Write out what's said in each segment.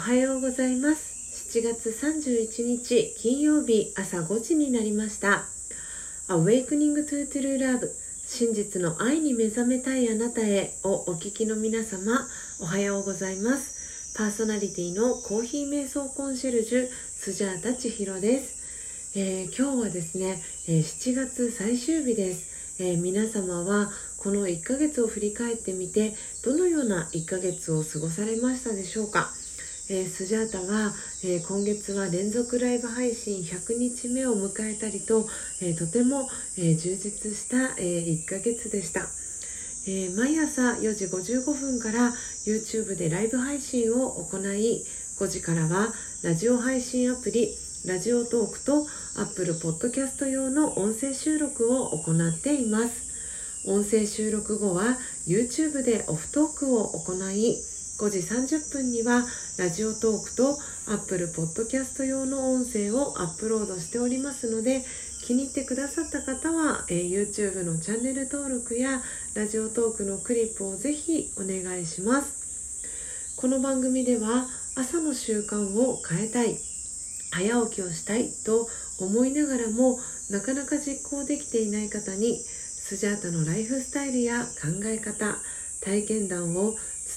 はようございます。7月31日金曜日朝5時になりました。Awakening to True Love 真実の愛に目覚めたいあなたへをお聞きの皆様おはようございます。パーソナリティのコーヒー瞑想コンシェルジュスジャータ千尋です、えー、今日はですね、え、7月最終日です、えー、皆様はこの1ヶ月を振り返ってみてどのような1ヶ月を過ごされましたでしょうか？えー、スジャータは、えー、今月は連続ライブ配信100日目を迎えたりと、えー、とても、え充実した、え1ヶ月でした、え毎朝4時55分から YouTube でライブ配信を行い5時からはラジオ配信アプリラジオトークと Apple Podcast 用の音声収録を行っています。音声収録後は YouTube でオフトークを行い5時30分にはラジオトークと Apple Podcast 用の音声をアップロードしておりますので気に入ってくださった方は、えー、YouTube のチャンネル登録やラジオトークのクリップをぜひお願いします。この番組では朝の習慣を変えたい早起きをしたいと思いながらもなかなか実行できていない方にスジャータのライフスタイルや考え方体験談を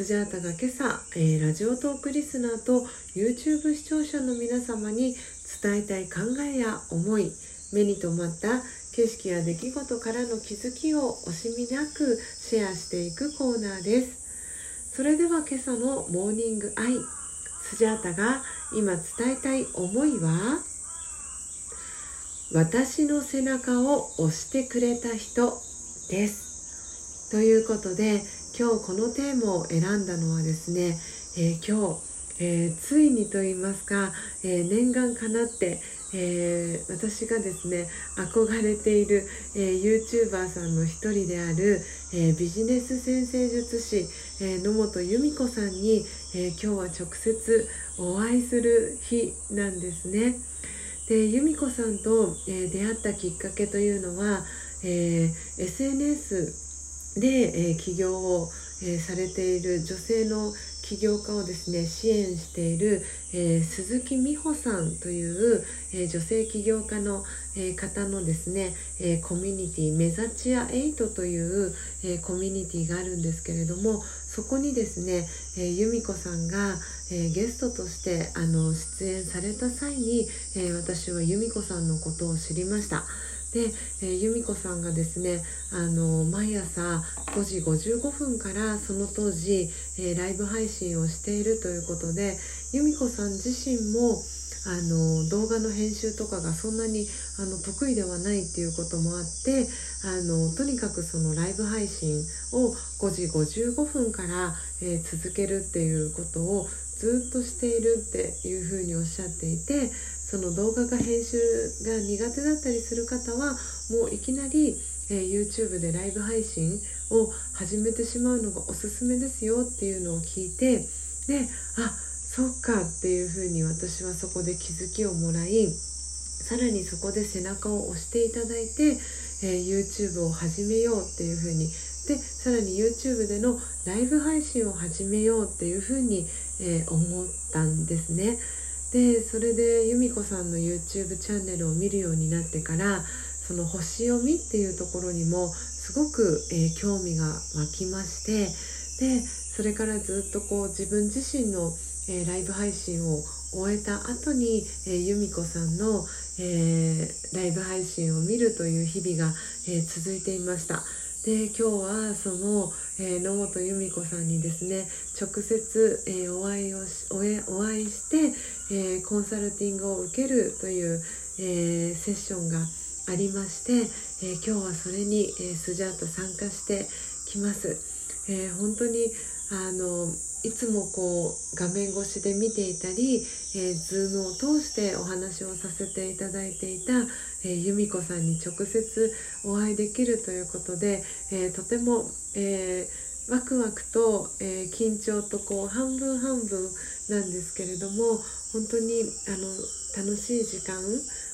スジャータが今朝、えー、ラジオトークリスナーと YouTube 視聴者の皆様に伝えたい考えや思い目に留まった景色や出来事からの気づきを惜しみなくシェアしていくコーナーです。それでは今朝のモーニングアイスジャータが今伝えたい思いは私の背中を押してくれた人です。ということで今日このテーマを選んだのはですね、えー、今日、えー、ついにと言いますか、えー、念願かなって、え私がですね憧れている、え YouTuber さんの一人である、えビジネス先生術師、え野本由美子さんに、え今日は直接お会いする日なんですね。で由美子さんと、え出会ったきっかけというのは、え SNS で、え起業を、えされている女性の起業家をですね支援している、えー、鈴木美穂さんという、えー、女性起業家の、えー、方のですね、えコミュニティメザチア8という、えコミュニティがあるんですけれどもそこにですね、え由美子さんが、えゲストとしてあの出演された際に、え私は由美子さんのことを知りました。で、えー、由美子さんがですねあの毎朝5時55分からその当時、えー、ライブ配信をしているということで由美子さん自身もあの動画の編集とかがそんなにあの得意ではないっていうこともあってあのとにかくそのライブ配信を5時55分から、えー、続けるっていうことをずっとしているっていうふうにおっしゃっていてその動画が編集が苦手だったりする方はもういきなり、えー、YouTube でライブ配信を始めてしまうのがおすすめですよっていうのを聞いてであそっかっていうふうに私はそこで気づきをもらいさらにそこで背中を押していただいて、えー、YouTube を始めようっていうふうにでさらに YouTube でのライブ配信を始めようっていうふうに、えー、思ったんですね。でそれで由美子さんの YouTube チャンネルを見るようになってからその星読みっていうところにもすごく、えー、興味が湧きましてでそれからずっとこう自分自身の、えー、ライブ配信を終えた後に、えー、由美子さんの、えー、ライブ配信を見るという日々が、え続いていました。で今日はその、え野本由美子さんにですね直接、えお会いをしおお会いして、えコンサルティングを受けるという、えセッションがありまして、え今日はそれに、えスジャータ参加してきます。え本当にあのいつもこう画面越しで見ていたり、えー、ズームを通してお話をさせていただいていた、えー、由美子さんに直接お会いできるということで、えー、とても、えー、ワクワクと、えー、緊張とこう半分半分なんですけれども本当にあの楽しい時間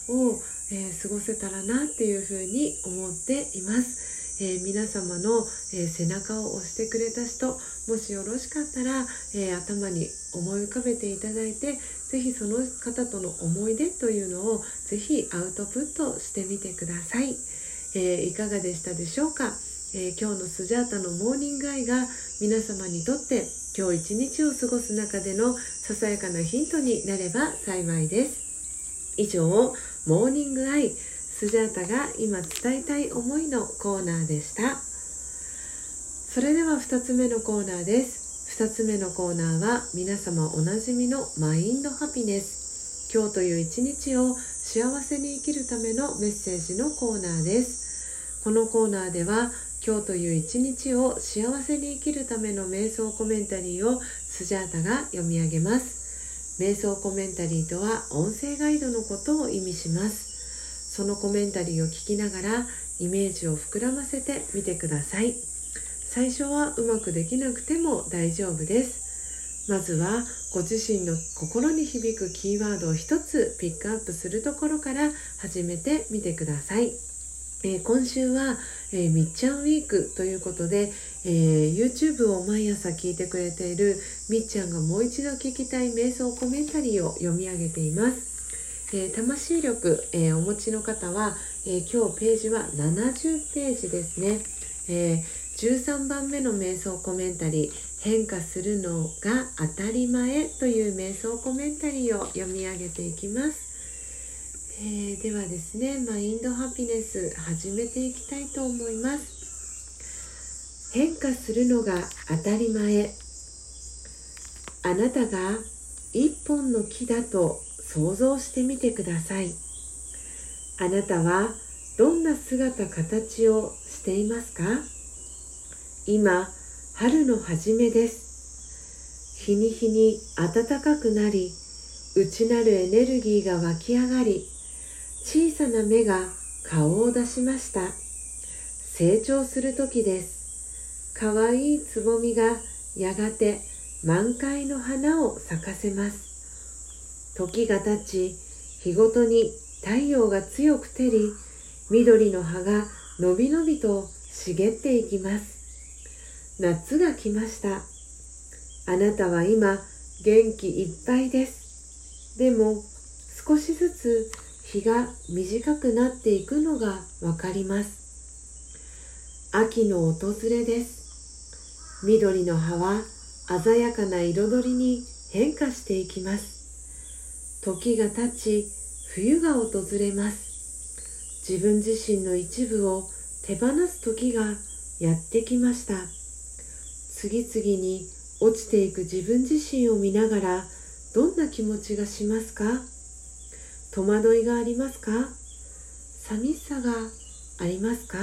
を、え過ごせたらなっていうふうに思っています。えー、皆様の、え、背中を押してくれた人もしよろしかったら、え、頭に思い浮かべていただいて是非その方との思い出というのを是非アウトプットしてみてください、えいかがでしたでしょうか、え今日のスジャータのモーニングアイが皆様にとって今日一日を過ごす中でのささやかなヒントになれば幸いです。以上モーニングアイ。スジャータが今伝えたい思いのコーナーでした。それでは2つ目のコーナーです。2つ目のコーナーは皆様おなじみのマインドハピネス。今日という一日を幸せに生きるためのメッセージのコーナーです。このコーナーでは今日という一日を幸せに生きるための瞑想コメンタリーをスジャータが読み上げます。瞑想コメンタリーとは音声ガイドのことを意味します。そのコメンタリーを聞きながらイメージを膨らませてみてください。最初はうまくできなくても大丈夫です。まずはご自身の心に響くキーワードを一つピックアップするところから始めてみてください、えー、今週は、えー、みっちゃんウィークということで、えー、YouTube を毎朝聞いてくれているみっちゃんがもう一度聞きたい瞑想コメンタリーを読み上げています。え、魂力、えー、お持ちの方は、えー、今日ページは70ページですね、え13番目の瞑想コメンタリー「変化するのが当たり前」という瞑想コメンタリーを読み上げていきます、えではですねマインドハピネス始めていきたいと思います。変化するのが当たり前。あなたが一本の木だと想像してみてください。あなたはどんな姿形をしていますか？今春の初めです。日に日に暖かくなり内なるエネルギーが湧き上がり小さな芽が顔を出しました。成長する時です。かわいいつぼみがやがて満開の花を咲かせます。時が経ち日ごとに太陽が強く照り緑の葉がのびのびと茂っていきます。夏が来ました。あなたは今元気いっぱいです。でも少しずつ日が短くなっていくのがわかります。秋の訪れです。緑の葉は鮮やかな彩りに変化していきます。時が経ち冬が訪れます。自分自身の一部を手放す時がやってきました。次々に落ちていく自分自身を見ながらどんな気持ちがしますか？戸惑いがありますか？寂しさがありますか？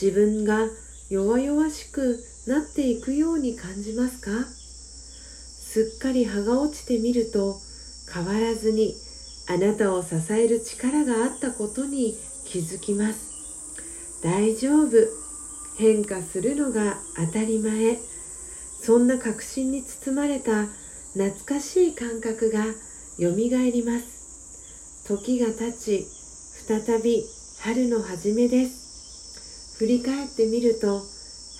自分が弱々しくなっていくように感じますか？すっかり葉が落ちてみると変わらずにあなたを支える力があったことに気づきます。大丈夫。変化するのが当たり前。そんな確信に包まれた懐かしい感覚がよみがえります。時が経ち再び春の初めです。振り返ってみると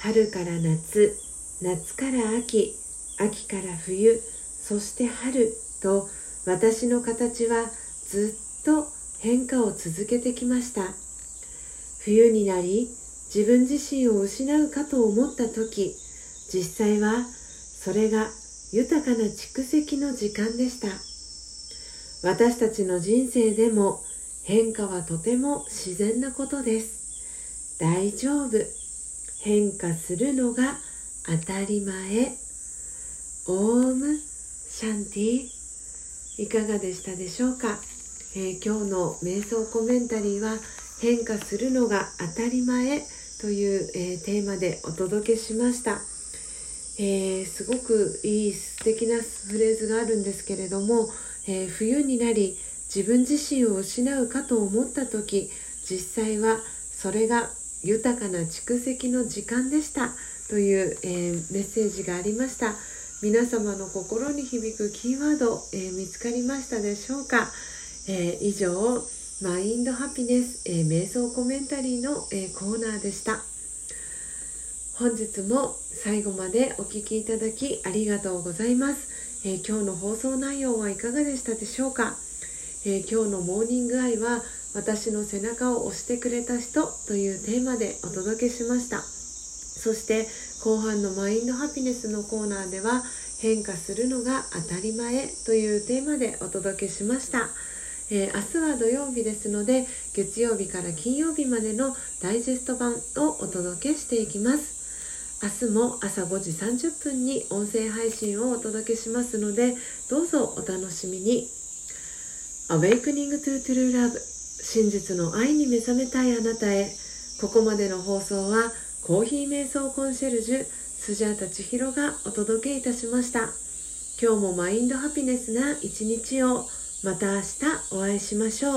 春から夏夏から秋秋から冬そして春と私の形はずっと変化を続けてきました。冬になり自分自身を失うかと思った時実際はそれが豊かな蓄積の時間でした。私たちの人生でも変化はとても自然なことです。大丈夫。変化するのが当たり前。オームシャンティ。いかがでしたでしょうか、えー、今日の瞑想コメンタリーは変化するのが当たり前という、えー、テーマでお届けしました、えー、すごくいい素敵なフレーズがあるんですけれども、え冬になり自分自身を失うかと思った時実際はそれが豊かな蓄積の時間でしたという、えメッセージがありました。皆様の心に響くキーワード、え見つかりましたでしょうか、え以上マインドハピネス、えー、瞑想コメンタリーの、え、コーナーでした。本日も最後までお聴きいただきありがとうございます、え、今日の放送内容はいかがでしたでしょうか、え今日のモーニングアイは私の背中を押してくれた人というテーマでお届けしました。そして後半のマインドハピネスのコーナーでは変化するのが当たり前というテーマでお届けしました。えー、明日は土曜日ですので月曜日から金曜日までのダイジェスト版をお届けしていきます。明日も朝5時30分に音声配信をお届けしますのでどうぞお楽しみに。Awakening to True Love 真実の愛に目覚めたいあなたへ。ここまでの放送はコーヒー瞑想コンシェルジュスジャータ千尋がお届けいたしました今日もマインドハピネスな一日をまた明日お会いしましょう。